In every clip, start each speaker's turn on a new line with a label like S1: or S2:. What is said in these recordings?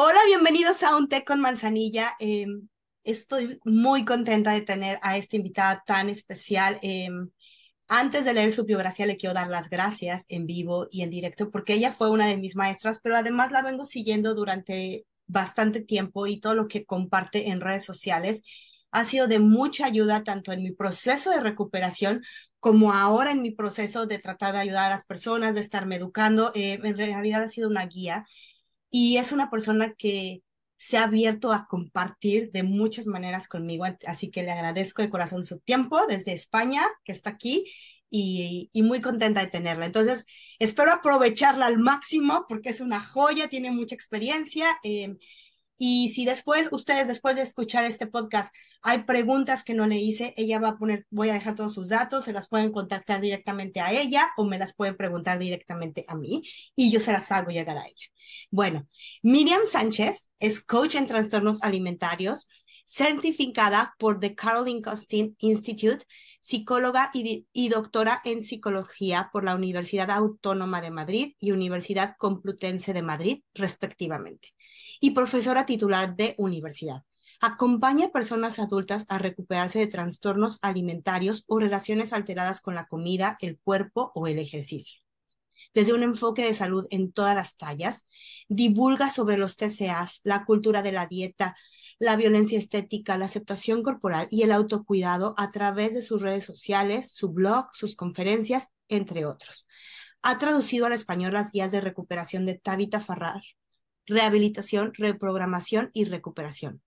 S1: Hola, bienvenidos a Un Té con Manzanilla. Em, estoy muy contenta de tener a esta invitada tan especial. Em, antes de leer su biografía, le quiero dar las gracias en vivo y en directo porque ella fue una de mis maestras, pero además la vengo siguiendo durante bastante tiempo y todo lo que comparte en redes sociales ha sido de mucha ayuda tanto en mi proceso de recuperación como ahora en mi proceso de tratar de ayudar a las personas, de estarme educando. Eh, en realidad ha sido una guía y es una persona que se ha abierto a compartir de muchas maneras conmigo, así que le agradezco de corazón su tiempo desde España, que está aquí, y, muy contenta de tenerla. Entonces, espero aprovecharla al máximo porque es una joya, tiene mucha experiencia. Eh, y si después, ustedes, después de escuchar este podcast, hay preguntas que no le hice, ella va a poner, voy a dejar todos sus datos, se las pueden contactar directamente a ella o me las pueden preguntar directamente a mí y yo se las hago llegar a ella. Bueno, Miriam Sánchez es coach en trastornos alimentarios, certificada por The Caroline Costin Institute, psicóloga y, y, doctora en psicología por la Universidad Autónoma de Madrid y Universidad Complutense de Madrid, respectivamente y profesora titular de universidad. Acompaña a personas adultas a recuperarse de trastornos alimentarios o relaciones alteradas con la comida, el cuerpo o el ejercicio. Desde un enfoque de salud en todas las tallas, divulga sobre los TCAs, la cultura de la dieta, la violencia estética, la aceptación corporal y el autocuidado a través de sus redes sociales, su blog, sus conferencias, entre otros. Ha traducido al español las guías de recuperación de Tabitha Farrar, rehabilitación, reprogramación y recuperación,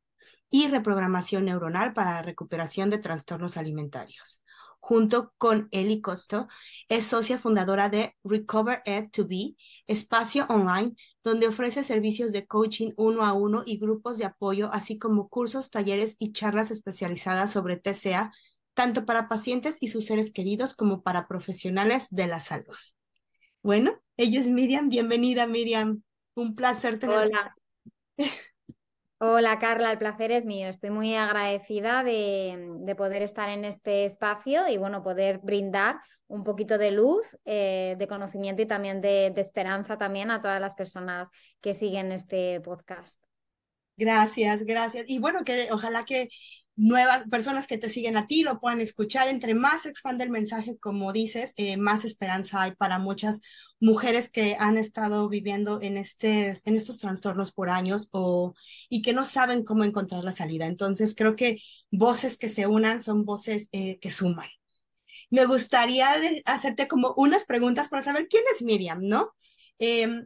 S1: y reprogramación neuronal para recuperación de trastornos alimentarios. Junto con Eli Costo, es socia fundadora de Recover Ed to Be, espacio online donde ofrece servicios de coaching uno a uno y grupos de apoyo, así como cursos, talleres y charlas especializadas sobre TCA, tanto para pacientes y sus seres queridos como para profesionales de la salud. Bueno, ella es Miriam. Bienvenida, Miriam. Un placer
S2: tenerla. Hola. Hola Carla, el placer es mío. Estoy muy agradecida de, poder estar en este espacio y bueno, poder brindar un poquito de luz, eh, de conocimiento y también de, de esperanza también a todas las personas que siguen este podcast.
S1: Gracias, gracias. Y bueno, que ojalá que nuevas personas que te siguen a ti lo puedan escuchar. Entre más se expande el mensaje, como dices, eh, más esperanza hay para muchas mujeres que han estado viviendo en, este, en estos trastornos por años o, y que no saben cómo encontrar la salida. Entonces, creo que voces que se unan son voces eh, que suman. Me gustaría hacerte como unas preguntas para saber quién es Miriam, ¿no? Em,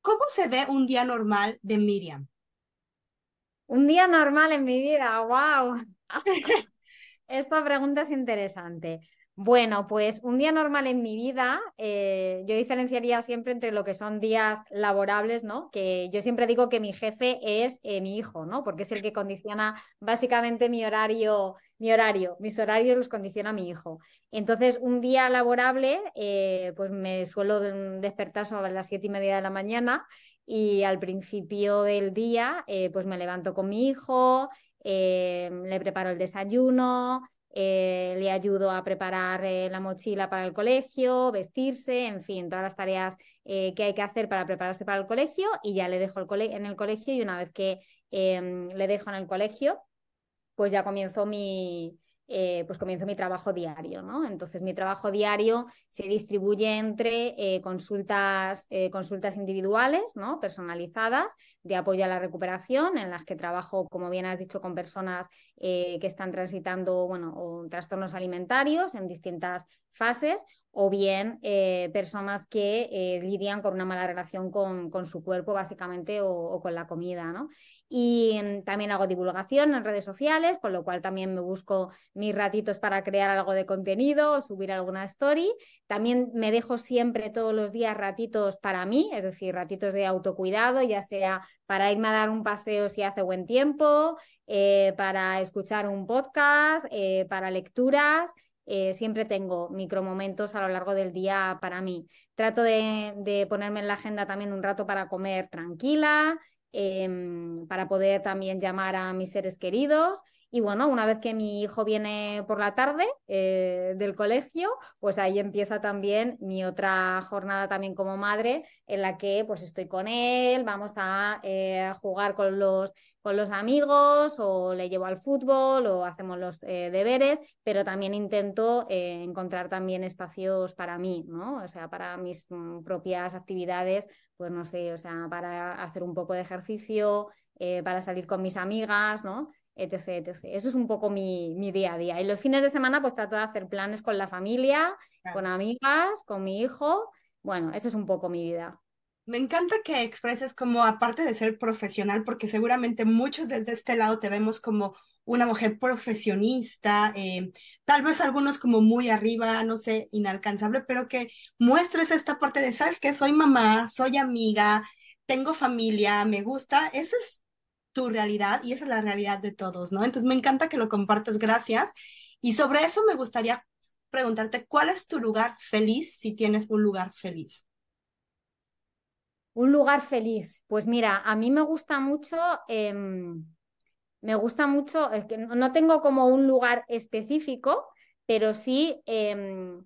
S1: ¿Cómo se ve un día normal de Miriam?
S2: Un día normal en mi vida, wow. Esta pregunta es interesante. Bueno, pues un día normal en mi vida, eh, yo diferenciaría siempre entre lo que son días laborables, ¿no? Que yo siempre digo que mi jefe es eh, mi hijo, ¿no? Porque es el que condiciona básicamente mi horario, mi horario, mis horarios los condiciona mi hijo. Entonces, un día laborable, eh, pues me suelo despertar sobre las siete y media de la mañana y al principio del día eh, pues me levanto con mi hijo, eh, le preparo el desayuno, eh, le ayudo a preparar la mochila para el colegio, vestirse, en fin, todas las tareas que hay que hacer para prepararse para el colegio y ya le dejo el en el colegio y una vez que em, le dejo en el colegio, pues ya comienzo mi, eh, pues comienzo mi trabajo diario, ¿no? Entonces mi trabajo diario se distribuye entre eh, consultas, eh, consultas individuales, ¿no? Personalizadas de apoyo a la recuperación, en las que trabajo, como bien has dicho, con personas que están transitando, bueno, trastornos alimentarios en distintas fases, o bien personas que lidian con una mala relación con, su cuerpo, básicamente, o, con la comida, ¿no? Y mm, también hago divulgación en redes sociales, con lo cual también me busco mis ratitos para crear algo de contenido o subir alguna story. También me dejo siempre todos los días ratitos para mí, es decir, ratitos de autocuidado, ya sea para irme a dar un paseo si hace buen tiempo, eh, para escuchar un podcast, eh, para lecturas. Eh, siempre tengo micromomentos a lo largo del día para mí. Trato de, ponerme en la agenda también un rato para comer tranquila, Em, para poder también llamar a mis seres queridos Y bueno, una vez que mi hijo viene por la tarde eh, del colegio, pues ahí empieza también mi otra jornada también como madre, en la que pues estoy con él, vamos a eh, jugar con los, con los amigos o le llevo al fútbol o hacemos los eh, deberes, pero también intento encontrar también espacios para mí, ¿no? O sea, para mis mm, propias actividades, pues no sé, o sea, para hacer un poco de ejercicio, para salir con mis amigas, ¿no? Etc, Eso es un poco mi, mi, día a día. Y los fines de semana pues trato de hacer planes con la familia, con amigas, con mi hijo. Bueno, eso es un poco mi vida.
S1: Me encanta que expreses como, aparte de ser profesional, porque seguramente muchos desde este lado te vemos como una mujer profesionista, eh, tal vez algunos como muy arriba, no sé, inalcanzable, pero que muestres esta parte de, ¿sabes qué? Soy mamá, soy amiga, tengo familia, me gusta. Eso es tu realidad y esa es la realidad de todos, ¿no? Entonces me encanta que lo compartas, gracias. Y sobre eso me gustaría preguntarte, ¿cuál es tu lugar feliz si tienes un lugar feliz?
S2: Un lugar feliz. Pues mira, a mí me gusta mucho, em, me gusta mucho, es que no tengo como un lugar específico, pero sí em,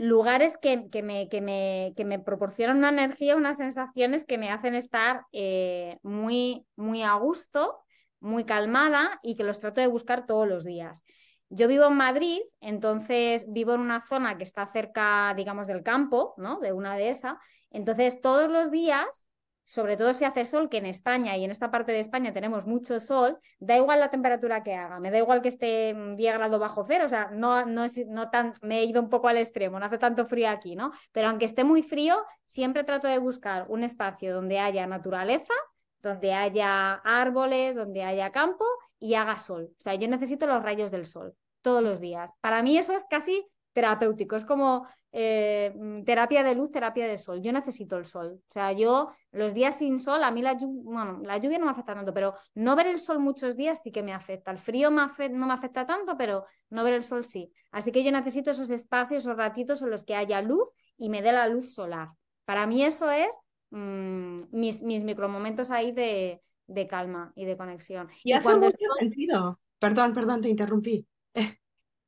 S2: lugares que, que, me, que, me, que, me, proporcionan una energía, unas sensaciones que me hacen estar eh, muy, muy a gusto, muy calmada y que los trato de buscar todos los días. Yo vivo en Madrid, entonces vivo en una zona que está cerca, digamos, del campo, ¿no? De una dehesa. Entonces, todos los días sobre todo si hace sol, que en España y en esta parte de España tenemos mucho sol, da igual la temperatura que haga, me da igual que esté 10 grados bajo cero, o sea, no, no, es, no tan, me he ido un poco al extremo, no hace tanto frío aquí, ¿no? Pero aunque esté muy frío, siempre trato de buscar un espacio donde haya naturaleza, donde haya árboles, donde haya campo y haga sol. O sea, yo necesito los rayos del sol todos los días. Para mí eso es casi terapéutico, es como eh, mm, terapia de luz, terapia de sol. Yo necesito el sol. O sea, yo los días sin sol, a mí la, bueno, la lluvia no me afecta tanto, pero no ver el sol muchos días sí que me afecta. El frío me no me afecta tanto, pero no ver el sol sí. Así que yo necesito esos espacios, esos ratitos en los que haya luz y me dé la luz solar. Para mí eso es mm, mis, mis micromomentos ahí de, de, calma y de conexión.
S1: Y, hace mucho sentido. Perdón, perdón, te interrumpí.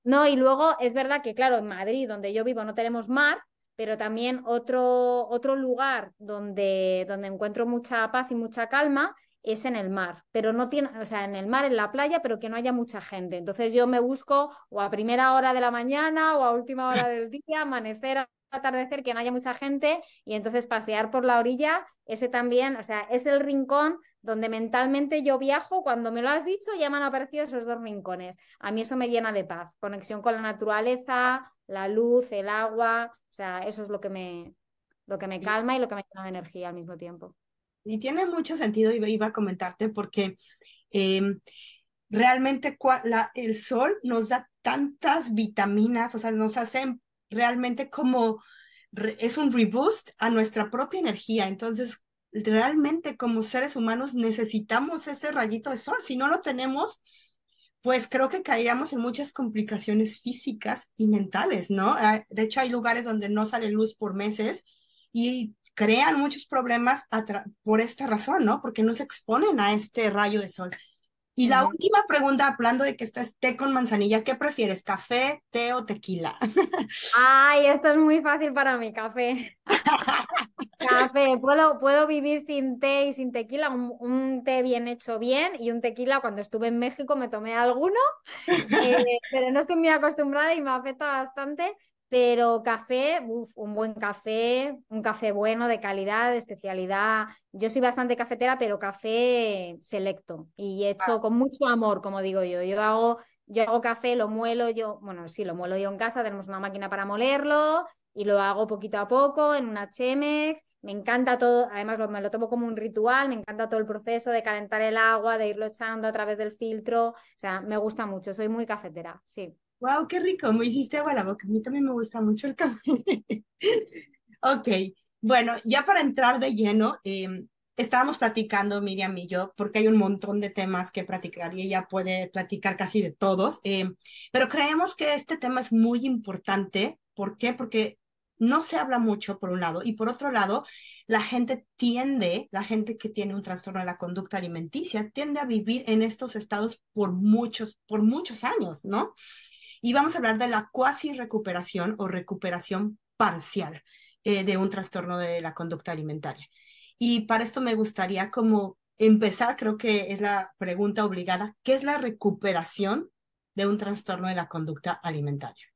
S2: No, y luego es verdad que, claro, en Madrid, donde yo vivo, no tenemos mar, pero también otro, otro lugar donde, donde encuentro mucha paz y mucha calma es en el mar, pero no tiene, o sea, en el mar, en la playa, pero que no haya mucha gente. Entonces yo me busco o a primera hora de la mañana o a última hora del día, amanecer, atardecer, que no haya mucha gente y entonces pasear por la orilla, ese también, o sea, es el rincón donde mentalmente yo viajo, cuando me lo has dicho ya me han aparecido esos dos rincones. A mí eso me llena de paz, conexión con la naturaleza, la luz, el agua, o sea, eso es lo que me, lo que me calma y lo que me llena de energía al mismo tiempo.
S1: Y tiene mucho sentido, iba a comentarte, porque em, realmente el sol nos da tantas vitaminas, o sea, nos hace realmente como, es un reboost a nuestra propia energía. Entonces, realmente como seres humanos necesitamos ese rayito de sol. Si no lo tenemos, pues creo que caeríamos en muchas complicaciones físicas y mentales, ¿no? De hecho, hay lugares donde no sale luz por meses y crean muchos problemas por esta razón, ¿no? Porque no se exponen a este rayo de sol. Y la última pregunta, hablando de que estás té con manzanilla, ¿qué prefieres, café, té o tequila?
S2: Ay, esto es muy fácil para mí, café. café, puedo, puedo vivir sin té y sin tequila, un, té bien hecho bien y un tequila cuando estuve en México me tomé alguno, eh, pero no estoy muy acostumbrada y me afecta bastante, pero café, un buen café, un café bueno, de calidad, de especialidad. Yo soy bastante cafetera, pero café selecto y hecho con mucho amor, como digo yo. Yo hago, yo hago café, lo muelo yo, bueno, sí, lo muelo yo en casa, tenemos una máquina para molerlo y lo hago poquito a poco en una Chemex. Me encanta todo, además me lo tomo como un ritual, me encanta todo el proceso de calentar el agua, de irlo echando a través del filtro. O sea, me gusta mucho, soy muy cafetera, sí.
S1: Wow, qué rico, me hiciste agua la boca. A mí también me gusta mucho el café. ok, bueno, ya para entrar de lleno, em, estábamos platicando Miriam y yo, porque hay un montón de temas que platicar y ella puede platicar casi de todos, em, pero creemos que este tema es muy importante. ¿Por qué? Porque no se habla mucho por un lado y por otro lado, la gente tiende, la gente que tiene un trastorno de la conducta alimenticia, tiende a vivir en estos estados por muchos, por muchos años, ¿no? Y vamos a hablar de la cuasi recuperación o recuperación parcial eh, de un trastorno de la conducta alimentaria. Y para esto me gustaría como empezar, creo que es la pregunta obligada, ¿qué es la recuperación de un trastorno de la conducta alimentaria?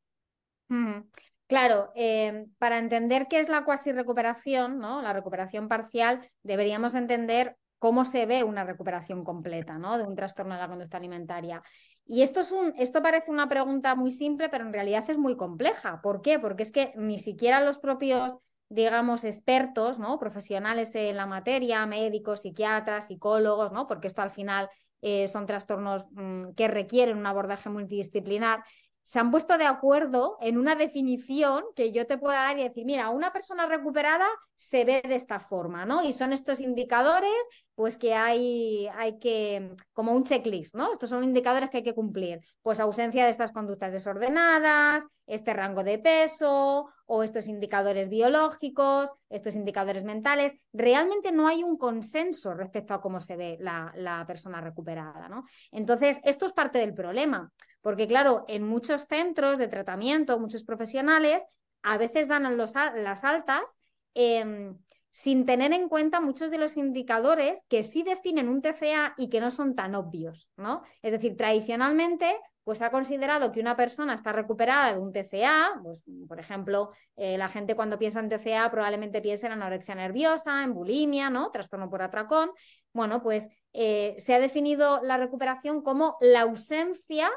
S2: Claro, eh, para entender qué es la cuasi recuperación, ¿no? la recuperación parcial, deberíamos entender cómo se ve una recuperación completa ¿no? de un trastorno de la conducta alimentaria. Y esto, es un, esto parece una pregunta muy simple, pero en realidad es muy compleja. ¿Por qué? Porque es que ni siquiera los propios, digamos, expertos, ¿no? profesionales en la materia, médicos, psiquiatras, psicólogos, ¿no? porque esto al final eh, son trastornos mm, que requieren un abordaje multidisciplinar, se han puesto de acuerdo en una definición que yo te pueda dar y decir, mira, una persona recuperada se ve de esta forma, ¿no? Y son estos indicadores, pues que hay, hay que, como un checklist, ¿no? Estos son indicadores que hay que cumplir. Pues ausencia de estas conductas desordenadas, este rango de peso o estos indicadores biológicos, estos indicadores mentales. Realmente no hay un consenso respecto a cómo se ve la, persona recuperada, ¿no? Entonces, esto es parte del problema, porque claro, en muchos centros de tratamiento, muchos profesionales, a veces dan los, las altas Em, sin tener en cuenta muchos de los indicadores que sí definen un TCA y que no son tan obvios, ¿no? Es decir, tradicionalmente pues ha considerado que una persona está recuperada de un TCA, pues, por ejemplo, eh, la gente cuando piensa en TCA probablemente piensa en anorexia nerviosa, en bulimia, ¿no? Trastorno por atracón. Bueno, pues eh, se ha definido la recuperación como la ausencia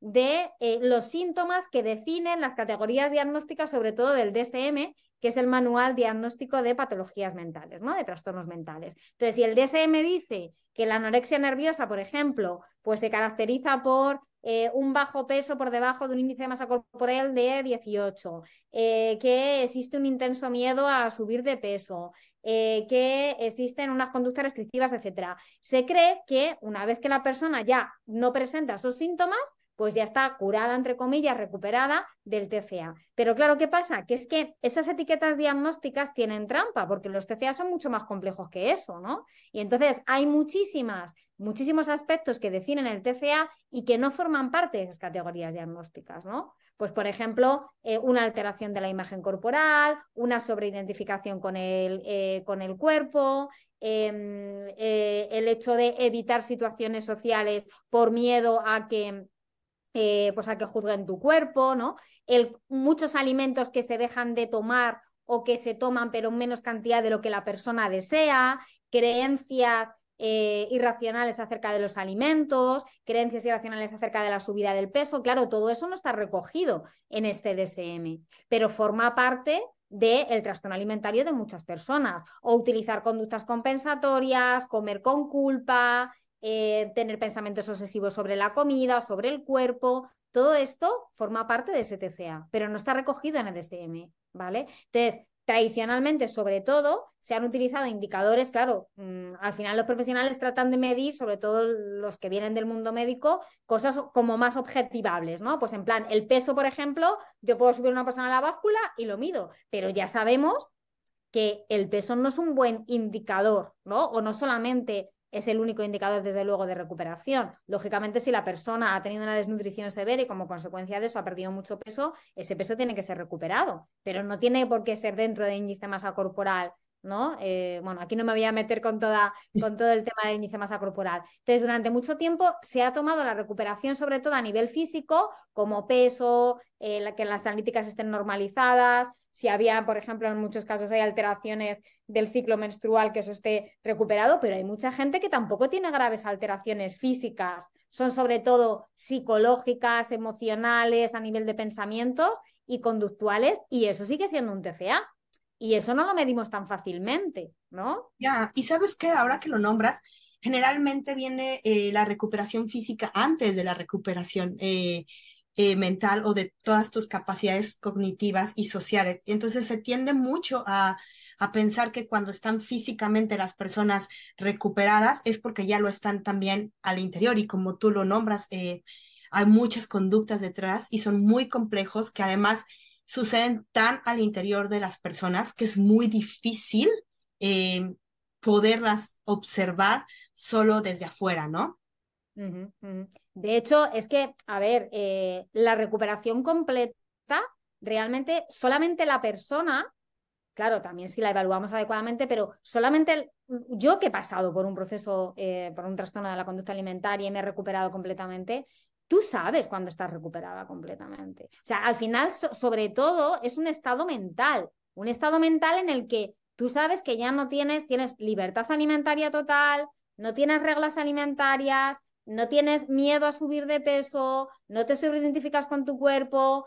S2: de eh, los síntomas que definen las categorías diagnósticas, sobre todo del DSM, que es el manual diagnóstico de patologías mentales, ¿no? De trastornos mentales. Entonces, si el DSM dice que la anorexia nerviosa, por ejemplo, pues se caracteriza por eh, un bajo peso por debajo de un índice de masa corporal de 18, eh, que existe un intenso miedo a subir de peso, eh, que existen unas conductas restrictivas, etc. Se cree que una vez que la persona ya no presenta esos síntomas, pues ya está curada, entre comillas, recuperada del TCA. Pero claro, ¿qué pasa? Que es que esas etiquetas diagnósticas tienen trampa, porque los TCA son mucho más complejos que eso, ¿no? Y entonces hay muchísimas, muchísimos aspectos que definen el TCA y que no forman parte de esas categorías diagnósticas, ¿no? Pues, por ejemplo, eh, una alteración de la imagen corporal, una sobreidentificación con el, eh, con el cuerpo, em, eh, el hecho de evitar situaciones sociales por miedo a que eh, pues a que juzguen tu cuerpo, ¿no? El, muchos alimentos que se dejan de tomar o que se toman pero en menos cantidad de lo que la persona desea, creencias eh, irracionales acerca de los alimentos, creencias irracionales acerca de la subida del peso. Claro, todo eso no está recogido en este DSM, pero forma parte del trastorno alimentario de muchas personas. O utilizar conductas compensatorias, comer con culpa, eh, tener pensamientos obsesivos sobre la comida, sobre el cuerpo, todo esto forma parte de ese TCA, pero no está recogido en el DSM, ¿vale? Entonces, tradicionalmente, sobre todo, se han utilizado indicadores, claro, mm, al final los profesionales tratan de medir, sobre todo los que vienen del mundo médico, cosas como más objetivables, ¿no? Pues en plan, el peso, por ejemplo, yo puedo subir una persona a la báscula y lo mido, pero ya sabemos que el peso no es un buen indicador, ¿no? O no solamente es el único indicador, desde luego, de recuperación. Lógicamente, si la persona ha tenido una desnutrición severa y como consecuencia de eso ha perdido mucho peso, ese peso tiene que ser recuperado, pero no tiene por qué ser dentro de índice masa corporal ¿no? Eh, bueno, aquí no me voy a meter con, toda, con todo el tema del índice masa corporal. Entonces, durante mucho tiempo se ha tomado la recuperación, sobre todo a nivel físico, como peso, eh, que las analíticas estén normalizadas, si había, por ejemplo, en muchos casos hay alteraciones del ciclo menstrual, que eso esté recuperado, pero hay mucha gente que tampoco tiene graves alteraciones físicas, son sobre todo psicológicas, emocionales, a nivel de pensamientos y conductuales, y eso sigue siendo un TCA. Y eso no lo medimos tan fácilmente, ¿no?
S1: Ya, y sabes que ahora que lo nombras, generalmente viene eh, la recuperación física antes de la recuperación. Eh, eh, mental o de todas tus capacidades cognitivas y sociales. Entonces se tiende mucho a, a, pensar que cuando están físicamente las personas recuperadas es porque ya lo están también al interior y como tú lo nombras, eh, hay muchas conductas detrás y son muy complejos que además suceden tan al interior de las personas que es muy difícil eh, poderlas observar solo desde afuera, ¿no?
S2: De hecho, es que, a ver, eh, la recuperación completa, realmente solamente la persona, claro, también si la evaluamos adecuadamente, pero solamente yo que he pasado por un proceso, eh, por un trastorno de la conducta alimentaria y me he recuperado completamente, tú sabes cuando estás recuperada completamente. O sea, al final, sobre todo, es un estado mental, un estado mental en el que tú sabes que ya no tienes, tienes libertad alimentaria total, no tienes reglas alimentarias, no tienes miedo a subir de peso, no te sobreidentificas con tu cuerpo,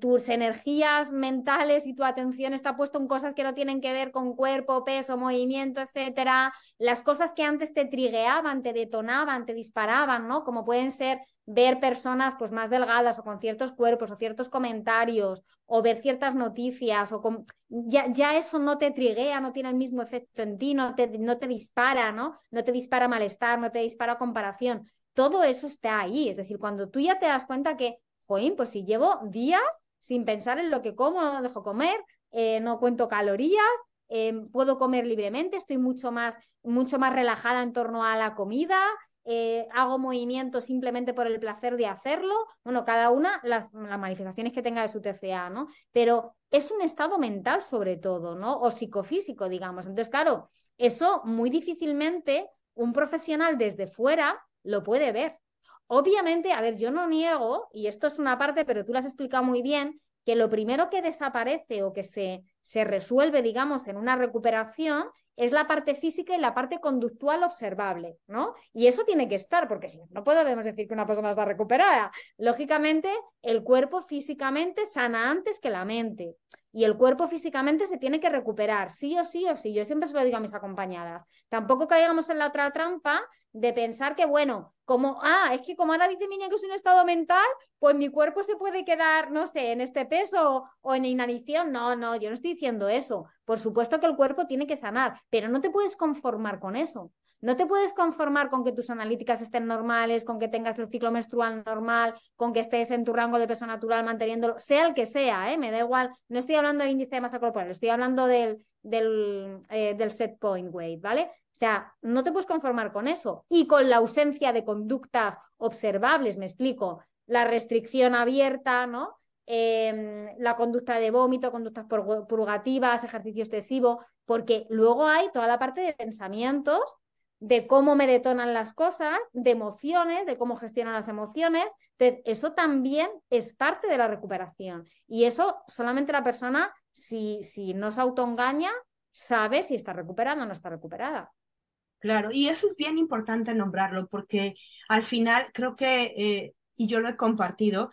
S2: tus energías mentales y tu atención está puesto en cosas que no tienen que ver con cuerpo, peso, movimiento, etcétera, las cosas que antes te trigueaban, te detonaban, te disparaban, ¿no? Como pueden ser ver personas pues más delgadas o con ciertos cuerpos o ciertos comentarios o ver ciertas noticias o con... ya, ya eso no te triguea, no tiene el mismo efecto en ti, no te, no te dispara, ¿no? No te dispara malestar, no te dispara comparación. Todo eso está ahí, es decir, cuando tú ya te das cuenta que joder, pues si llevo días sin pensar en lo que como, no dejo comer, eh, no cuento calorías, eh, puedo comer libremente, estoy mucho más, mucho más relajada en torno a la comida, eh, hago movimiento simplemente por el placer de hacerlo. Bueno, cada una las, las, manifestaciones que tenga de su TCA, ¿no? Pero es un estado mental sobre todo, ¿no? O psicofísico, digamos. Entonces, claro, eso muy difícilmente un profesional desde fuera lo puede ver. Obviamente, a ver, yo no niego, y esto es una parte, pero tú lo has explicado muy bien, que lo primero que desaparece o que se, se resuelve, digamos, en una recuperación es la parte física y la parte conductual observable, ¿no? Y eso tiene que estar, porque si no podemos decir que una persona está recuperada. Lógicamente, el cuerpo físicamente sana antes que la mente. Y el cuerpo físicamente se tiene que recuperar, sí o sí o sí. Yo siempre se lo digo a mis acompañadas. Tampoco caigamos en la otra trampa de pensar que, bueno, como, ah, es que como ahora dice niña que es un estado mental, pues mi cuerpo se puede quedar, no sé, en este peso o en inanición. No, no, yo no estoy diciendo eso. Por supuesto que el cuerpo tiene que sanar, pero no te puedes conformar con eso. No te puedes conformar con que tus analíticas estén normales, con que tengas el ciclo menstrual normal, con que estés en tu rango de peso natural manteniéndolo, sea el que sea, ¿eh? me da igual. No estoy hablando de índice de masa corporal, estoy hablando del, eh, del set point weight, ¿vale? O sea, no te puedes conformar con eso. Y con la ausencia de conductas observables, me explico, la restricción abierta, ¿no? Em, la conducta de vómito, conductas purgativas, ejercicio excesivo, porque luego hay toda la parte de pensamientos, de cómo me detonan las cosas, de emociones, de cómo gestionan las emociones. Entonces, eso también es parte de la recuperación. Y eso solamente la persona, si, si no se autoengaña, sabe si está recuperada o no está recuperada.
S1: Claro, y eso es bien importante nombrarlo porque al final creo que, eh, y yo lo he compartido,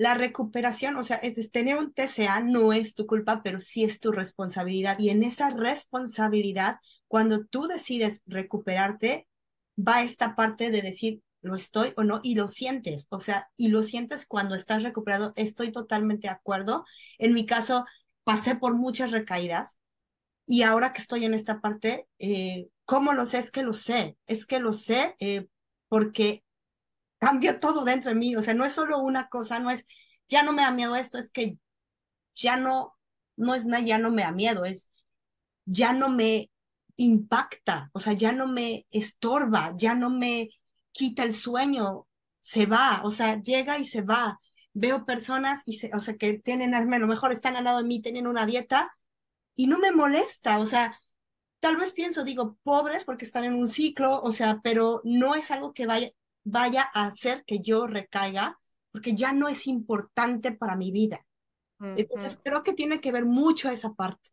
S1: la recuperación, o sea, es, tener un TCA no es tu culpa, pero sí es tu responsabilidad. Y en esa responsabilidad, cuando tú decides recuperarte, va esta parte de decir, lo estoy o no, y lo sientes, o sea, y lo sientes cuando estás recuperado. Estoy totalmente de acuerdo. En mi caso, pasé por muchas recaídas y ahora que estoy en esta parte, eh, ¿cómo lo sé? Es que lo sé, es que lo sé eh, porque cambia todo dentro de mí, o sea, no es solo una cosa, no es, ya no me da miedo esto, es que ya no, no es nada, ya no me da miedo, es, ya no me impacta, o sea, ya no me estorba, ya no me quita el sueño, se va, o sea, llega y se va. Veo personas y se, o sea, que tienen, a lo mejor están al lado de mí, tienen una dieta y no me molesta, o sea, tal vez pienso, digo, pobres porque están en un ciclo, o sea, pero no es algo que vaya, vaya a hacer que yo recaiga, porque ya no es importante para mi vida. Entonces, creo que tiene que ver mucho esa parte.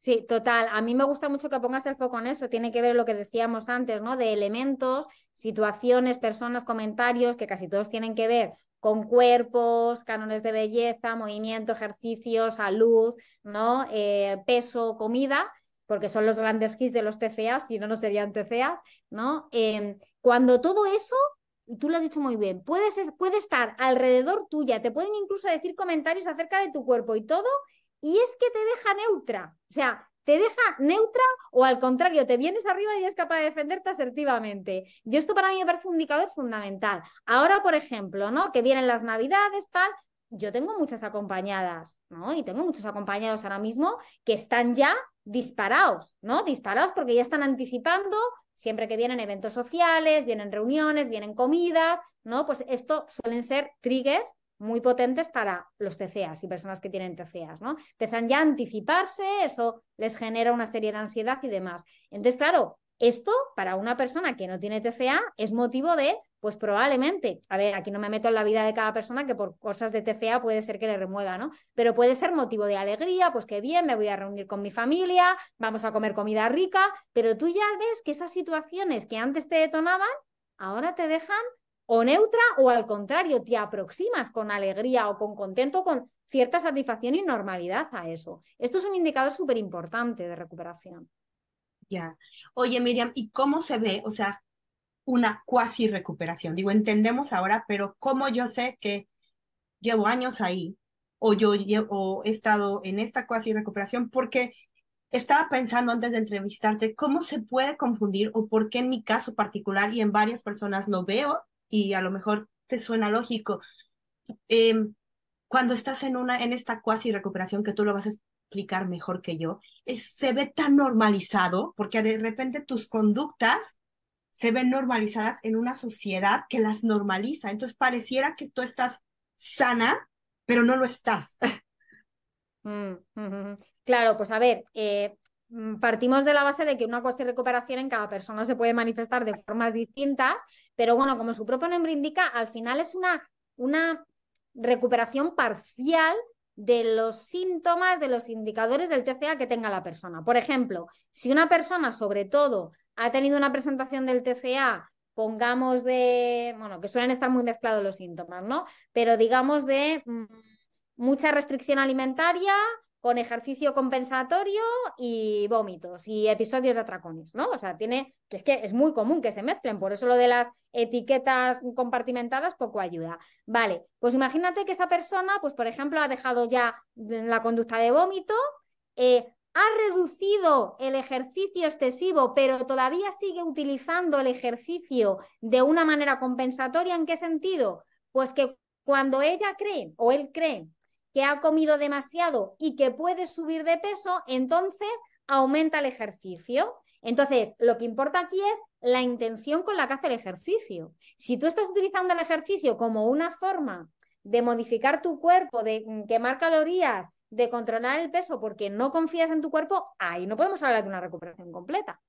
S2: Sí, total. A mí me gusta mucho que pongas el foco en eso. Tiene que ver lo que decíamos antes, ¿no? De elementos, situaciones, personas, comentarios, que casi todos tienen que ver con cuerpos, cánones de belleza, movimiento, ejercicio, salud, ¿no? Eh, peso, comida, porque son los grandes hits de los TCAs, si no, no serían TCAs, ¿no? Em, cuando todo eso tú lo has dicho muy bien, puedes, puede estar alrededor tuya, te pueden incluso decir comentarios acerca de tu cuerpo y todo, y es que te deja neutra. O sea, te deja neutra o al contrario, te vienes arriba y es capaz de defenderte asertivamente. Y esto para mí me parece un indicador fundamental. Ahora, por ejemplo, ¿no? Que vienen las navidades, tal, yo tengo muchas acompañadas, ¿no? Y tengo muchos acompañados ahora mismo que están ya disparados, ¿no? Disparados porque ya están anticipando siempre que vienen eventos sociales, vienen reuniones, vienen comidas, ¿no? Pues esto suelen ser triggers muy potentes para los TCAs y personas que tienen TCAs, ¿no? Empiezan ya a anticiparse, eso les genera una serie de ansiedad y demás. Entonces, claro, esto para una persona que no tiene TCA es motivo de, pues probablemente, a ver, aquí no me meto en la vida de cada persona que por cosas de TCA puede ser que le remueva, ¿no? Pero puede ser motivo de alegría, pues que bien, me voy a reunir con mi familia, vamos a comer comida rica, pero tú ya ves que esas situaciones que antes te detonaban, ahora te dejan o neutra o al contrario, te aproximas con alegría o con contento, con cierta satisfacción y normalidad a eso. Esto es un indicador súper importante de recuperación.
S1: Ya. Oye, Miriam, ¿y cómo se ve, o sea, una cuasi recuperación? Digo, entendemos ahora, pero ¿cómo yo sé que llevo años ahí o yo llevo, he estado en esta cuasi recuperación? Porque estaba pensando antes de entrevistarte, ¿cómo se puede confundir o por qué en mi caso particular y en varias personas lo veo y a lo mejor te suena lógico? Em, cuando estás en una en esta cuasi recuperación que tú lo vas a explicar mejor que yo, es, se ve tan normalizado porque de repente tus conductas se ven normalizadas en una sociedad que las normaliza. Entonces pareciera que tú estás sana, pero no lo estás.
S2: Mm, claro, pues a ver, eh, mm, partimos de la base de que una cuestión de recuperación en cada persona se puede manifestar de formas distintas, pero bueno, como su propio nombre indica, al final es una, una recuperación parcial de los síntomas, de los indicadores del TCA que tenga la persona. Por ejemplo, si una persona, sobre todo, ha tenido una presentación del TCA, pongamos de, bueno, que suelen estar muy mezclados los síntomas, ¿no? Pero digamos de mm, mucha restricción alimentaria, con ejercicio compensatorio y vómitos y episodios de atracones, ¿no? O sea, tiene, es que es muy común que se mezclen, por eso lo de las etiquetas compartimentadas poco ayuda. Vale, pues imagínate que esa persona, pues por ejemplo, ha dejado ya la conducta de vómito, eh, ha reducido el ejercicio excesivo, pero todavía sigue utilizando el ejercicio de una manera compensatoria. ¿En qué sentido? Pues que cuando ella cree o él cree que ha comido demasiado y que puede subir de peso, entonces aumenta el ejercicio. Entonces, lo que importa aquí es la intención con la que hace el ejercicio. Si tú estás utilizando el ejercicio como una forma de modificar tu cuerpo, de mm, quemar calorías, de controlar el peso porque no confías en tu cuerpo, ahí no podemos hablar de una recuperación completa.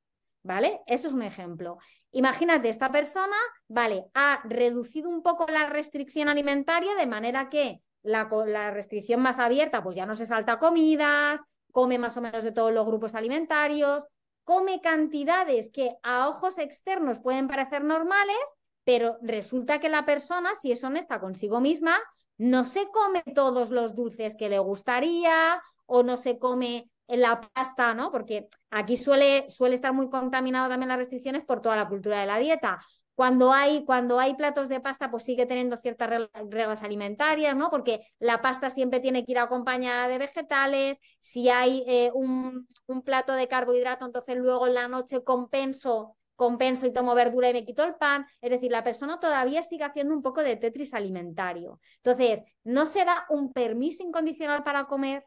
S2: ¿Vale? Eso es un ejemplo. Imagínate, esta persona, vale, ha reducido un poco la restricción alimentaria de manera que la, restricción más abierta, pues ya no se salta comidas, come más o menos de todos los grupos alimentarios, come cantidades que a ojos externos pueden parecer normales, pero resulta que la persona, si es honesta consigo misma, no se come todos los dulces que le gustaría o no se come la pasta, ¿no? Porque aquí suele, suele estar muy contaminado también las restricciones por toda la cultura de la dieta. Cuando hay, cuando hay platos de pasta, pues sigue teniendo ciertas reglas alimentarias, ¿no? Porque la pasta siempre tiene que ir acompañada de vegetales. Si hay eh, un, un, plato de carbohidrato, entonces luego en la noche compenso, compenso y tomo verdura y me quito el pan. Es decir, la persona todavía sigue haciendo un poco de tetris alimentario. Entonces, no se da un permiso incondicional para comer,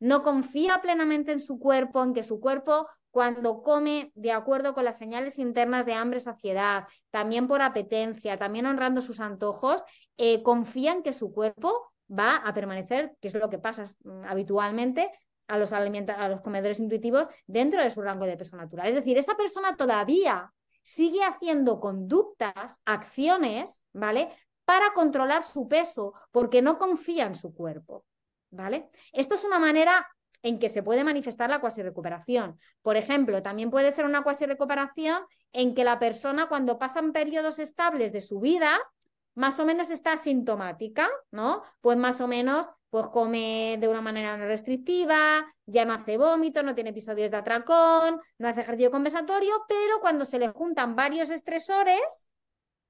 S2: no confía plenamente en su cuerpo, en que su cuerpo cuando come de acuerdo con las señales internas de hambre, saciedad, también por apetencia, también honrando sus antojos, eh, confían que su cuerpo va a permanecer, que es lo que pasa mm, habitualmente, a los, a los comedores intuitivos dentro de su rango de peso natural. Es decir, esta persona todavía sigue haciendo conductas, acciones, ¿vale? Para controlar su peso, porque no confía en su cuerpo, ¿vale? Esto es una manera en que se puede manifestar la cuasi recuperación. Por ejemplo, también puede ser una cuasi recuperación en que la persona cuando pasan periodos estables de su vida, más o menos está asintomática, ¿no? Pues más o menos pues come de una manera no restrictiva, ya no hace vómito, no tiene episodios de atracón, no hace ejercicio compensatorio, pero cuando se le juntan varios estresores,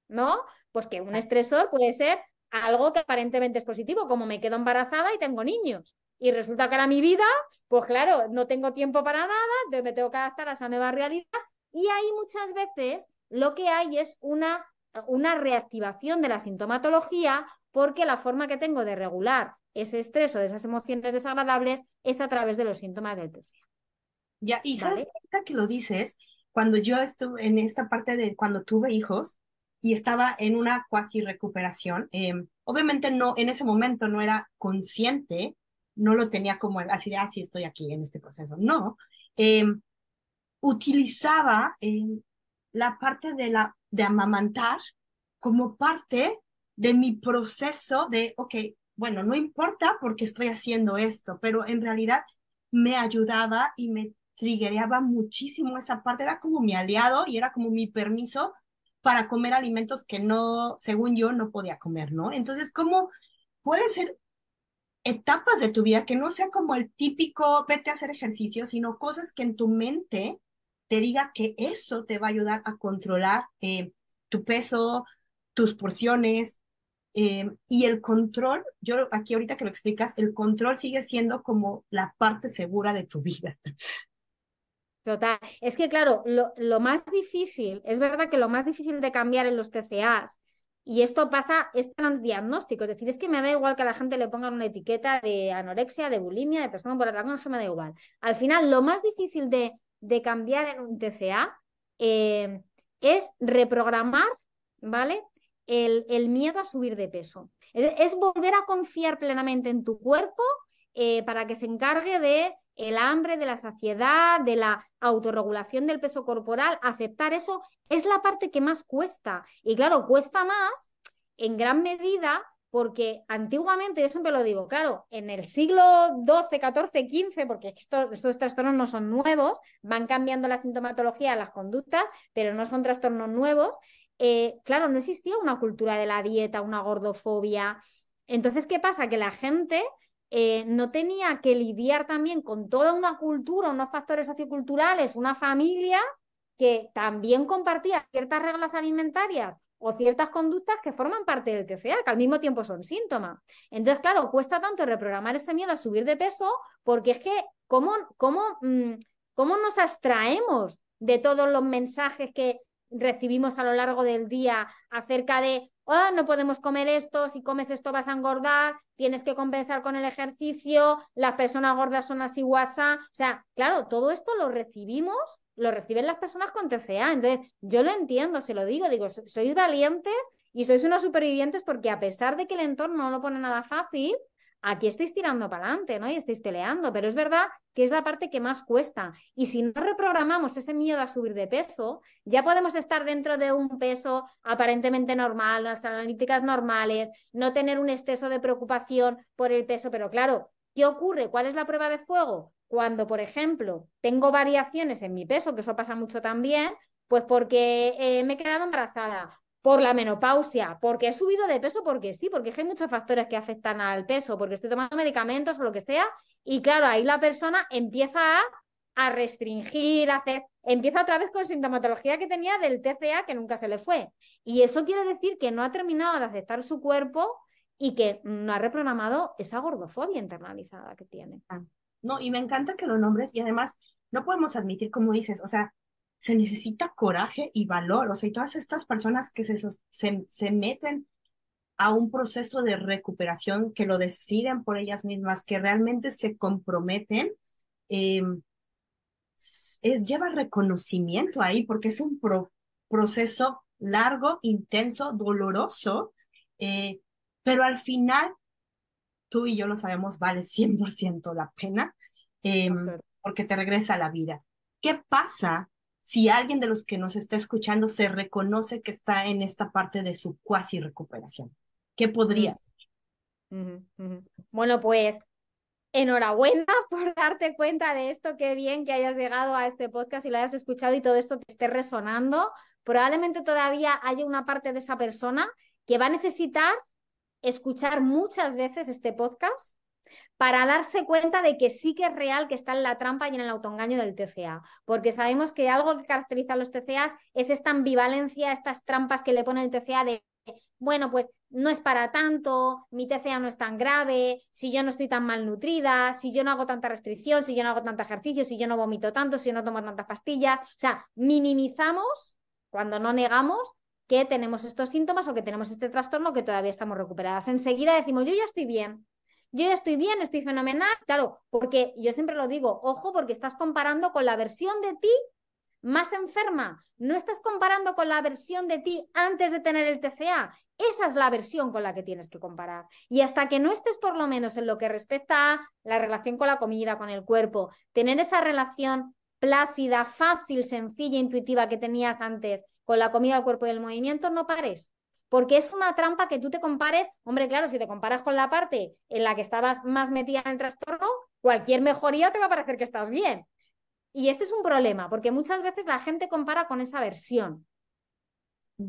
S2: ¿no? Pues que un estresor puede ser algo que aparentemente es positivo, como me quedo embarazada y tengo niños. Y resulta que ahora mi vida, pues claro, no tengo tiempo para nada, entonces me tengo que adaptar a esa nueva realidad. Y ahí muchas veces lo que hay es una, una reactivación de la sintomatología porque la forma que tengo de regular ese estrés o de esas emociones desagradables es a través de los síntomas del TCA.
S1: Ya, y sabes que lo dices, cuando yo estuve en esta parte de cuando tuve hijos y estaba en una cuasi recuperación, em, obviamente no, en ese momento no era consciente, no lo tenía como así de, ah, sí, estoy aquí en este proceso. No, em, utilizaba em, la parte de, la, de amamantar como parte de mi proceso de, ok, bueno, no importa porque estoy haciendo esto, pero en realidad me ayudaba y me triggereaba muchísimo esa parte, era como mi aliado y era como mi permiso para comer alimentos que no, según yo, no podía comer, ¿no? Entonces, ¿cómo puede ser etapas de tu vida que no sea como el típico vete a hacer ejercicio, sino cosas que en tu mente te diga que eso te va a ayudar a controlar eh, tu peso, tus porciones, eh, y el control, yo aquí ahorita que lo explicas, el control sigue siendo como la parte segura de tu vida.
S2: Total. Es que, claro, lo, lo, más difícil, es verdad que lo más difícil de cambiar en los TCAs, y esto pasa, es transdiagnóstico, es decir, es que me da igual que a la gente le pongan una etiqueta de anorexia, de bulimia, de persona por atracón, me da igual. Al final, lo más difícil de, de cambiar en un TCA eh, es reprogramar, ¿vale? El, miedo a subir de peso. Es, volver a confiar plenamente en tu cuerpo eh, para que se encargue de el hambre, de la saciedad, de la autorregulación del peso corporal, aceptar eso es la parte que más cuesta. Y claro, cuesta más en gran medida porque antiguamente, yo siempre lo digo, claro, en el siglo XII, XIV, XV, porque estos trastornos no son nuevos, van cambiando la sintomatología, las conductas, pero no son trastornos nuevos. Eh, claro, no existía una cultura de la dieta, una gordofobia. Entonces, ¿qué pasa? Que la gente eh, no tenía que lidiar también con toda una cultura, unos factores socioculturales, una familia que también compartía ciertas reglas alimentarias o ciertas conductas que forman parte del TCA, que al mismo tiempo son síntomas. Entonces, claro, cuesta tanto reprogramar ese miedo a subir de peso porque es que, ¿cómo, cómo, mm, cómo nos abstraemos de todos los mensajes que recibimos a lo largo del día acerca de oh, no podemos comer esto, si comes esto vas a engordar, tienes que compensar con el ejercicio, las personas gordas son así guasa. O sea, claro, todo esto lo recibimos, lo reciben las personas con TCA. Entonces, yo lo entiendo, se lo digo, digo, sois valientes y sois unos supervivientes porque a pesar de que el entorno no lo pone nada fácil, aquí estáis tirando para adelante, ¿no? Y estáis peleando, pero es verdad que es la parte que más cuesta. Y si no reprogramamos ese miedo a subir de peso, ya podemos estar dentro de un peso aparentemente normal, las analíticas normales, no tener un exceso de preocupación por el peso, pero claro, ¿qué ocurre? ¿Cuál es la prueba de fuego? Cuando, por ejemplo, tengo variaciones en mi peso, que eso pasa mucho también, pues porque eh, me he quedado embarazada, por la menopausia, porque he subido de peso, porque sí, porque hay muchos factores que afectan al peso, porque estoy tomando medicamentos o lo que sea, y claro, ahí la persona empieza a, restringir, a hacer, empieza otra vez con sintomatología que tenía del TCA que nunca se le fue. Y eso quiere decir que no ha terminado de aceptar su cuerpo y que no ha reprogramado esa gordofobia internalizada que tiene.
S1: Ah, no, y me encanta que lo nombres y además no podemos admitir, como dices, o sea, se necesita coraje y valor, o sea, y todas estas personas que se, se, meten a un proceso de recuperación, que lo deciden por ellas mismas, que realmente se comprometen, em, es, lleva reconocimiento ahí, porque es un proceso largo, intenso, doloroso, eh, pero al final, tú y yo lo sabemos, vale 100% la pena, em, porque te regresa a la vida. ¿Qué pasa si alguien de los que nos está escuchando se reconoce que está en esta parte de su cuasi recuperación? ¿Qué podría ser?
S2: Bueno, pues enhorabuena por darte cuenta de esto. Qué bien que hayas llegado a este podcast y lo hayas escuchado y todo esto te esté resonando. Probablemente todavía haya una parte de esa persona que va a necesitar escuchar muchas veces este podcast para darse cuenta de que sí que es real que está en la trampa y en el autoengaño del TCA, porque sabemos que algo que caracteriza a los TCAs es esta ambivalencia, estas trampas que le pone el TCA de, bueno, pues no es para tanto, mi TCA no es tan grave, si yo no estoy tan malnutrida, si yo no hago tanta restricción, si yo no hago tanto ejercicio, si yo no vomito tanto, si yo no tomo tantas pastillas, o sea, minimizamos cuando no negamos que tenemos estos síntomas o que tenemos este trastorno que todavía estamos recuperadas. Enseguida decimos, yo ya estoy bien, yo ya estoy bien, estoy fenomenal, claro, porque yo siempre lo digo, ojo, porque estás comparando con la versión de ti más enferma. No estás comparando con la versión de ti antes de tener el TCA. Esa es la versión con la que tienes que comparar. Y hasta que no estés por lo menos en lo que respecta a la relación con la comida, con el cuerpo, tener esa relación plácida, fácil, sencilla, intuitiva que tenías antes con la comida, el cuerpo y el movimiento, no pares. Porque es una trampa que tú te compares, hombre, claro, si te comparas con la parte en la que estabas más metida en el trastorno, cualquier mejoría te va a parecer que estás bien. Y este es un problema, porque muchas veces la gente compara con esa versión.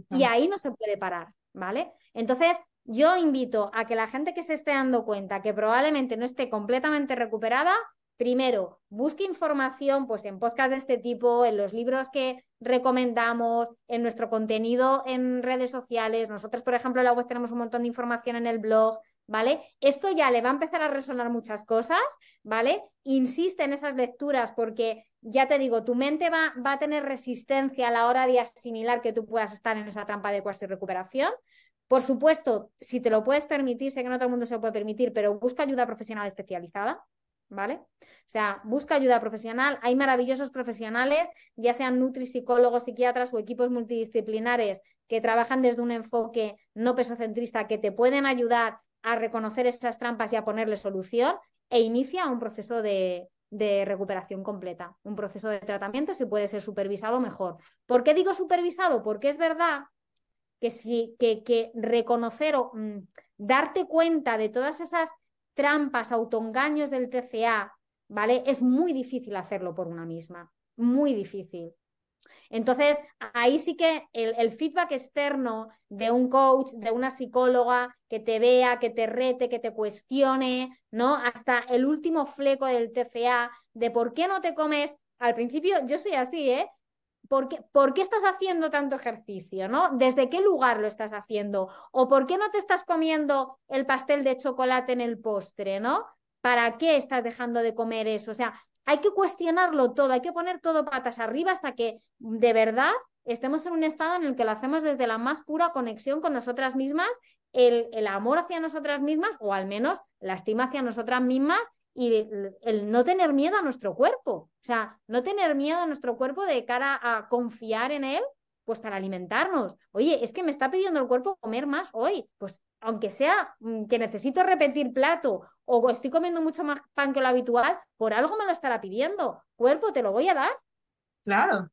S2: Y ahí no se puede parar, ¿vale? Entonces, yo invito a que la gente que se esté dando cuenta que probablemente no esté completamente recuperada, primero, busque información pues, en podcast de este tipo, en los libros que recomendamos, en nuestro contenido en redes sociales. Nosotros, por ejemplo, en la web tenemos un montón de información en el blog, ¿vale? Esto ya le va a empezar a resonar muchas cosas, ¿vale? Insiste en esas lecturas porque, ya te digo, tu mente va, va a tener resistencia a la hora de asimilar que tú puedas estar en esa trampa de cuasi recuperación. Por supuesto, si te lo puedes permitir, sé que no todo el mundo se lo puede permitir, pero busca ayuda profesional especializada, ¿vale? O sea, busca ayuda profesional. Hay maravillosos profesionales, ya sean nutri-psicólogos, psiquiatras o equipos multidisciplinares que trabajan desde un enfoque no pesocentrista que te pueden ayudar a reconocer esas trampas y a ponerle solución e inicia un proceso de, de recuperación completa, un proceso de tratamiento si puede ser supervisado mejor. ¿Por qué digo supervisado? Porque es verdad que, si, que, que reconocer o mm, darte cuenta de todas esas trampas, autoengaños del TCA, ¿vale? Es muy difícil hacerlo por una misma, muy difícil. Entonces, ahí sí que el, feedback externo de un coach, de una psicóloga que te vea, que te rete, que te cuestione, ¿no? Hasta el último fleco del TCA, de por qué no te comes. Al principio, yo soy así, ¿eh? ¿Por qué, ¿Por qué, estás haciendo tanto ejercicio? ¿no? ¿Desde qué lugar lo estás haciendo? ¿O por qué no te estás comiendo el pastel de chocolate en el postre? ¿no? ¿Para qué estás dejando de comer eso? O sea, hay que cuestionarlo todo, hay que poner todo patas arriba hasta que de verdad estemos en un estado en el que lo hacemos desde la más pura conexión con nosotras mismas, el, el amor hacia nosotras mismas o al menos la estima hacia nosotras mismas y el, no tener miedo a nuestro cuerpo, o sea, no tener miedo a nuestro cuerpo de cara a confiar en él, pues para alimentarnos. Oye, es que me está pidiendo el cuerpo comer más hoy, pues aunque sea mm, que necesito repetir plato o estoy comiendo mucho más pan que lo habitual, por algo me lo estará pidiendo. Cuerpo, te lo voy a dar.
S1: Claro.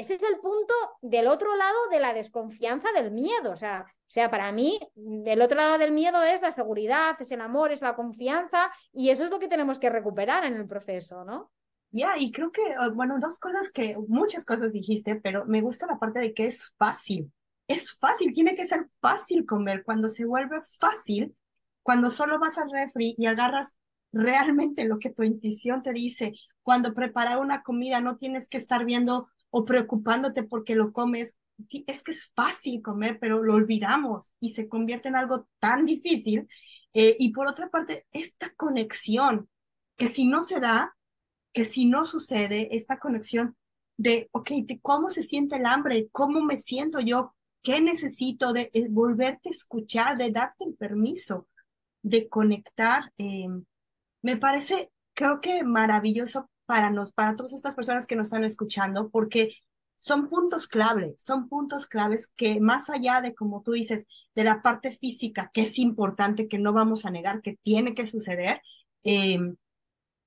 S2: Ese es el punto del otro lado de la desconfianza del miedo. O sea, sea, para mí, del otro lado del miedo es la seguridad, es el amor, es la confianza, y eso es lo que tenemos que recuperar en el proceso, ¿no?
S1: Ya, y creo que, ah, bueno, dos cosas que, muchas cosas dijiste, pero me gusta la parte de que es fácil es fácil, tiene que ser fácil comer. Cuando se vuelve fácil, cuando solo vas al refri y agarras realmente lo que tu intuición te dice, cuando preparar una comida no tienes que estar viendo o preocupándote porque lo comes. Es que es fácil comer, pero lo olvidamos y se convierte en algo tan difícil. Eh, y por otra parte, esta conexión, que si no se da, que si no sucede, esta conexión de, ok, de cómo se siente el hambre, cómo me siento yo ¿Qué necesito de eh, volverte a escuchar, de darte el permiso de conectar? Eh, me parece, creo que maravilloso para nos, para todas estas personas que nos están escuchando, porque son puntos claves, son puntos claves que más allá de, como tú dices, de la parte física, que es importante, que no vamos a negar que tiene que suceder, eh,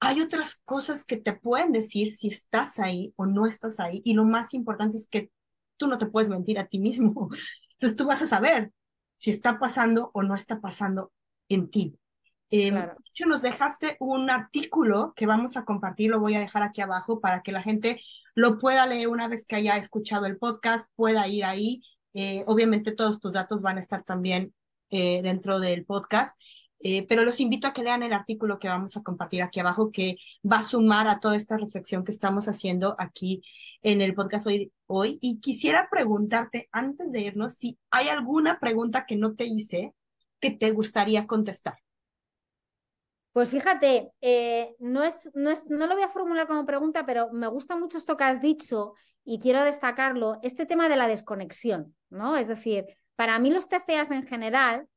S1: hay otras cosas que te pueden decir si estás ahí o no estás ahí. Y lo más importante es que tú no te puedes mentir a ti mismo. Entonces tú vas a saber si está pasando o no está pasando en ti. Eh, De hecho, nos dejaste un artículo que vamos a compartir, lo voy a dejar aquí abajo para que la gente lo pueda leer una vez que haya escuchado el podcast, pueda ir ahí. Eh, obviamente todos tus datos van a estar también eh, dentro del podcast, eh, pero los invito a que lean el artículo que vamos a compartir aquí abajo, que va a sumar a toda esta reflexión que estamos haciendo aquí en el podcast hoy, hoy. Y quisiera preguntarte, antes de irnos, si hay alguna pregunta que no te hice que te gustaría contestar.
S2: Pues fíjate, eh, no, es, no, es, no lo voy a formular como pregunta, pero me gusta mucho esto que has dicho y quiero destacarlo, este tema de la desconexión, ¿no? Es decir, para mí los TCAs en general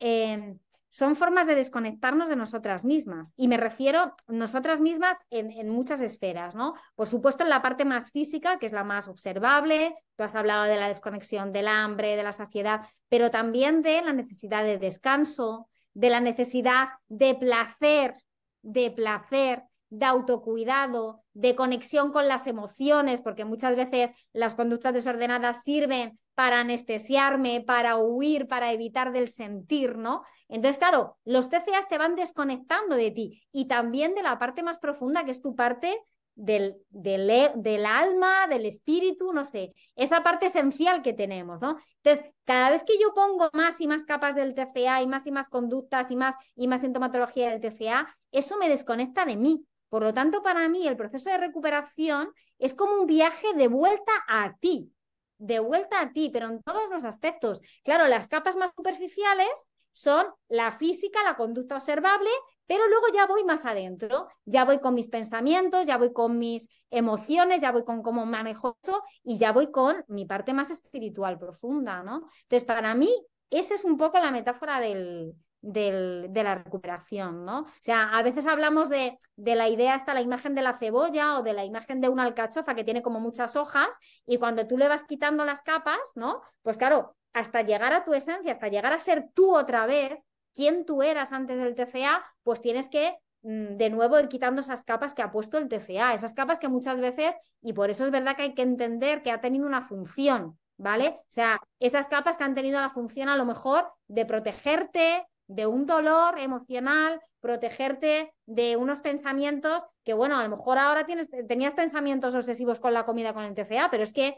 S2: eh, son formas de desconectarnos de nosotras mismas. Y me refiero nosotras mismas en, en, muchas esferas, ¿no? Por supuesto, en la parte más física, que es la más observable, tú has hablado de la desconexión del hambre, de la saciedad, pero también de la necesidad de descanso, de la necesidad de placer, de placer, de autocuidado, de conexión con las emociones, porque muchas veces las conductas desordenadas sirven para anestesiarme, para huir, para evitar del sentir, ¿no? Entonces, claro, los TCAs te van desconectando de ti y también de la parte más profunda, que es tu parte del, del, e, del, alma, del espíritu, no sé, esa parte esencial que tenemos, ¿no? Entonces, cada vez que yo pongo más y más capas del TCA y más y más conductas y más y más sintomatología del TCA, eso me desconecta de mí. Por lo tanto, para mí el proceso de recuperación es como un viaje de vuelta a ti, de vuelta a ti, pero en todos los aspectos. Claro, las capas más superficiales son la física, la conducta observable, pero luego ya voy más adentro, ya voy con mis pensamientos, ya voy con mis emociones, ya voy con cómo manejo eso y ya voy con mi parte más espiritual profunda, ¿no? Entonces, para mí, esa es un poco la metáfora del, de la recuperación, ¿no? O sea, a veces hablamos de, de, la idea hasta la imagen de la cebolla o de la imagen de una alcachofa que tiene como muchas hojas y cuando tú le vas quitando las capas, ¿no? Pues claro, hasta llegar a tu esencia, hasta llegar a ser tú otra vez, quien tú eras antes del TCA, pues tienes que mm, de nuevo ir quitando esas capas que ha puesto el TCA, esas capas que muchas veces, y por eso es verdad que hay que entender que ha tenido una función, ¿vale? O sea, esas capas que han tenido la función a lo mejor de protegerte de un dolor emocional, protegerte de unos pensamientos que, bueno, a lo mejor ahora tienes, tenías pensamientos obsesivos con la comida con el TCA, pero es que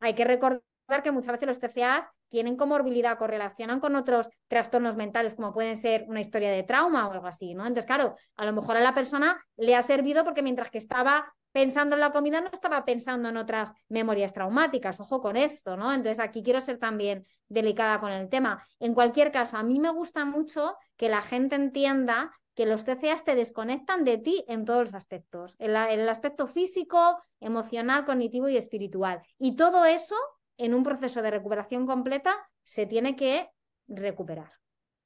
S2: hay que recordar que muchas veces los TCAs tienen comorbilidad, correlacionan con otros trastornos mentales, como pueden ser una historia de trauma o algo así, ¿no? Entonces, claro, a lo mejor a la persona le ha servido porque mientras que estaba pensando en la comida no estaba pensando en otras memorias traumáticas, ojo con esto, ¿no? Entonces, aquí quiero ser también delicada con el tema. En cualquier caso, a mí me gusta mucho que la gente entienda que los TCAs te desconectan de ti en todos los aspectos, en, en el aspecto físico, emocional, cognitivo y espiritual. Y todo eso en un proceso de recuperación completa se tiene que recuperar.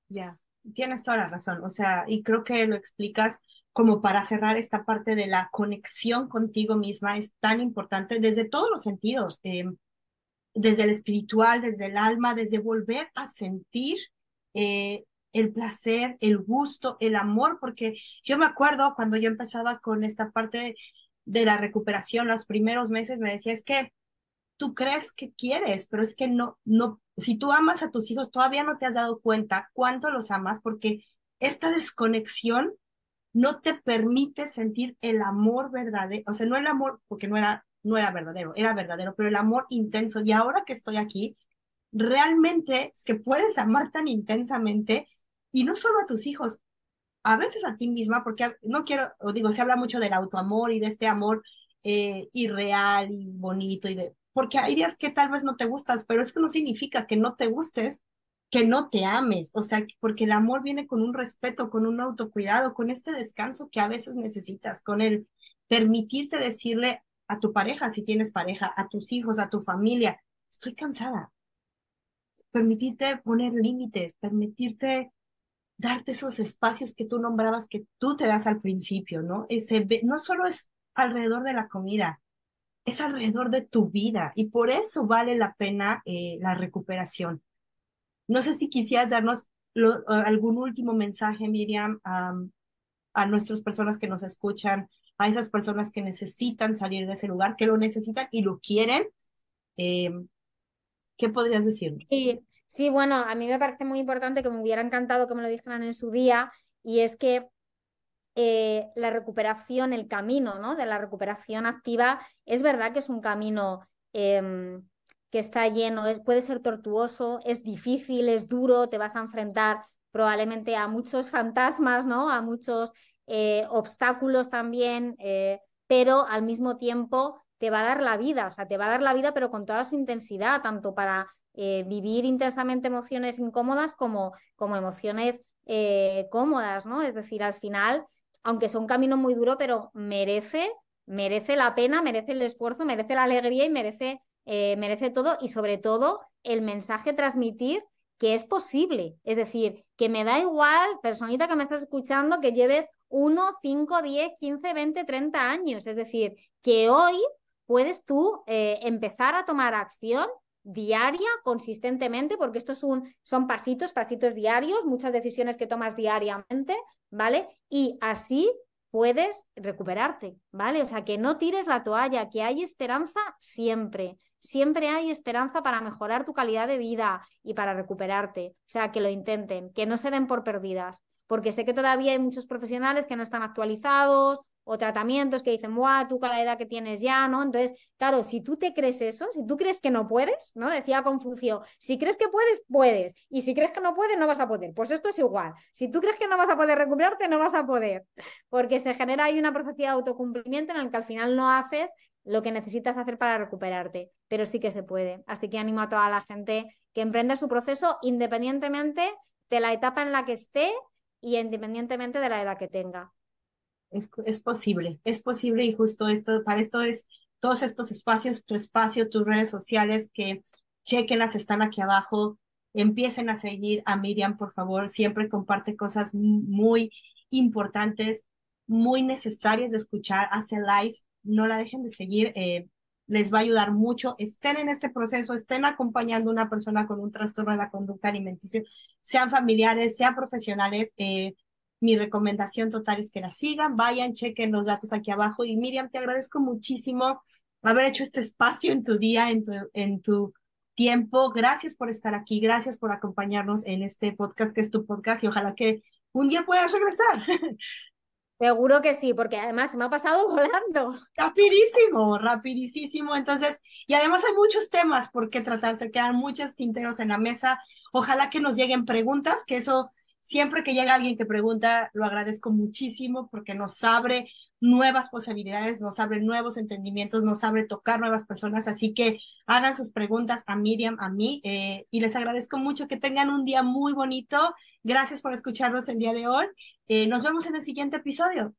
S1: Ya, tienes toda la razón. O sea, y creo que lo explicas como para cerrar esta parte de la conexión contigo misma es tan importante desde todos los sentidos, eh, desde el espiritual, desde el alma, desde volver a sentir eh, el placer, el gusto, el amor, porque yo me acuerdo cuando yo empezaba con esta parte de la recuperación, los primeros meses me decía, es que tú crees que quieres, pero es que no, no, si tú amas a tus hijos, todavía no te has dado cuenta cuánto los amas, porque esta desconexión no te permite sentir el amor verdadero, o sea, no el amor, porque no era, no era verdadero, era verdadero, pero el amor intenso. Y ahora que estoy aquí, realmente es que puedes amar tan intensamente y no solo a tus hijos, a veces a ti misma, porque no quiero, o digo, se habla mucho del autoamor y de este amor eh, irreal y bonito y de, porque hay días que tal vez no te gustas, pero es que no significa que no te gustes, que no te ames, o sea, porque el amor viene con un respeto, con un autocuidado, con este descanso que a veces necesitas, con el permitirte decirle a tu pareja, si tienes pareja, a tus hijos, a tu familia, estoy cansada. Permitirte poner límites, permitirte darte esos espacios que tú nombrabas que tú te das al principio, ¿no? Ese, no solo es alrededor de la comida, es alrededor de tu vida y por eso vale la pena eh, la recuperación. No sé si quisieras darnos algún último mensaje, Miriam, a nuestras personas que nos escuchan, a esas personas que necesitan salir de ese lugar, que lo necesitan y lo quieren. Em, ¿Qué podrías decirnos?
S2: Sí, sí, bueno, a mí me parece muy importante que me hubiera encantado que me lo dijeran en su día y es que eh, la recuperación, el camino ¿no? de la recuperación activa, es verdad que es un camino em, que está lleno, es, puede ser tortuoso, es difícil, es duro, te vas a enfrentar probablemente a muchos fantasmas, ¿no? a muchos eh, obstáculos también, eh, pero al mismo tiempo te va a dar la vida, o sea, te va a dar la vida, pero con toda su intensidad, tanto para vivir intensamente emociones incómodas como, como emociones cómodas, ¿no? Es decir, al final, aunque es un camino muy duro, pero merece, merece la pena, merece el esfuerzo, merece la alegría y merece, eh, merece todo y sobre todo el mensaje transmitir que es posible. Es decir, que me da igual, personita que me estás escuchando, que lleves 1, 5, 10, 15, 20, 30 años. Es decir, que hoy puedes tú eh, empezar a tomar acción diaria, consistentemente, porque estos son, son pasitos, pasitos diarios, muchas decisiones que tomas diariamente, ¿vale? Y así puedes recuperarte, ¿vale? O sea, que no tires la toalla, que hay esperanza siempre. Siempre hay esperanza para mejorar tu calidad de vida y para recuperarte. O sea, que lo intenten, que no se den por perdidas, porque sé que todavía hay muchos profesionales que no están actualizados o tratamientos que dicen, ¡buah, tú con la edad que tienes ya, ¿no? Entonces, claro, si tú te crees eso, si tú crees que no puedes, ¿no? Decía Confucio, si crees que puedes, puedes, y si crees que no puedes, no vas a poder. Pues esto es igual. Si tú crees que no vas a poder recuperarte, no vas a poder, porque se genera ahí una profecía de autocumplimiento en el que al final no haces lo que necesitas hacer para recuperarte, pero sí que se puede. Así que animo a toda la gente que emprenda su proceso independientemente de la etapa en la que esté y independientemente de la edad que tenga.
S1: Es, posible, es posible y justo esto, para esto es todos estos espacios, tu espacio, tus redes sociales, que chequenlas, están aquí abajo, empiecen a seguir a Miriam, por favor, siempre comparte cosas muy importantes, muy necesarias de escuchar, hace lives, no la dejen de seguir, eh, les va a ayudar mucho, estén en este proceso, estén acompañando a una persona con un trastorno de la conducta alimenticia, sean familiares, sean profesionales, eh, mi recomendación total es que la sigan, vayan, chequen los datos aquí abajo. Y Miriam, te agradezco muchísimo haber hecho este espacio en tu día, en tu, en tu tiempo. Gracias por estar aquí, gracias por acompañarnos en este podcast que es tu podcast y ojalá que un día puedas regresar.
S2: Seguro que sí, porque además se me ha pasado volando.
S1: Rapidísimo, rapidísimo. Entonces, y además hay muchos temas por qué tratar, se quedan muchos tinteros en la mesa. Ojalá que nos lleguen preguntas, que eso Siempre que llega alguien que pregunta, lo agradezco muchísimo porque nos abre nuevas posibilidades, nos abre nuevos entendimientos, nos abre tocar nuevas personas. Así que hagan sus preguntas a Miriam, a mí, eh, y les agradezco mucho que tengan un día muy bonito. Gracias por escucharnos el día de hoy. Eh, nos vemos en el siguiente episodio.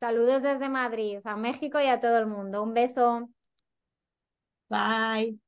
S2: Saludos desde Madrid, a México y a todo el mundo. Un beso.
S1: Bye.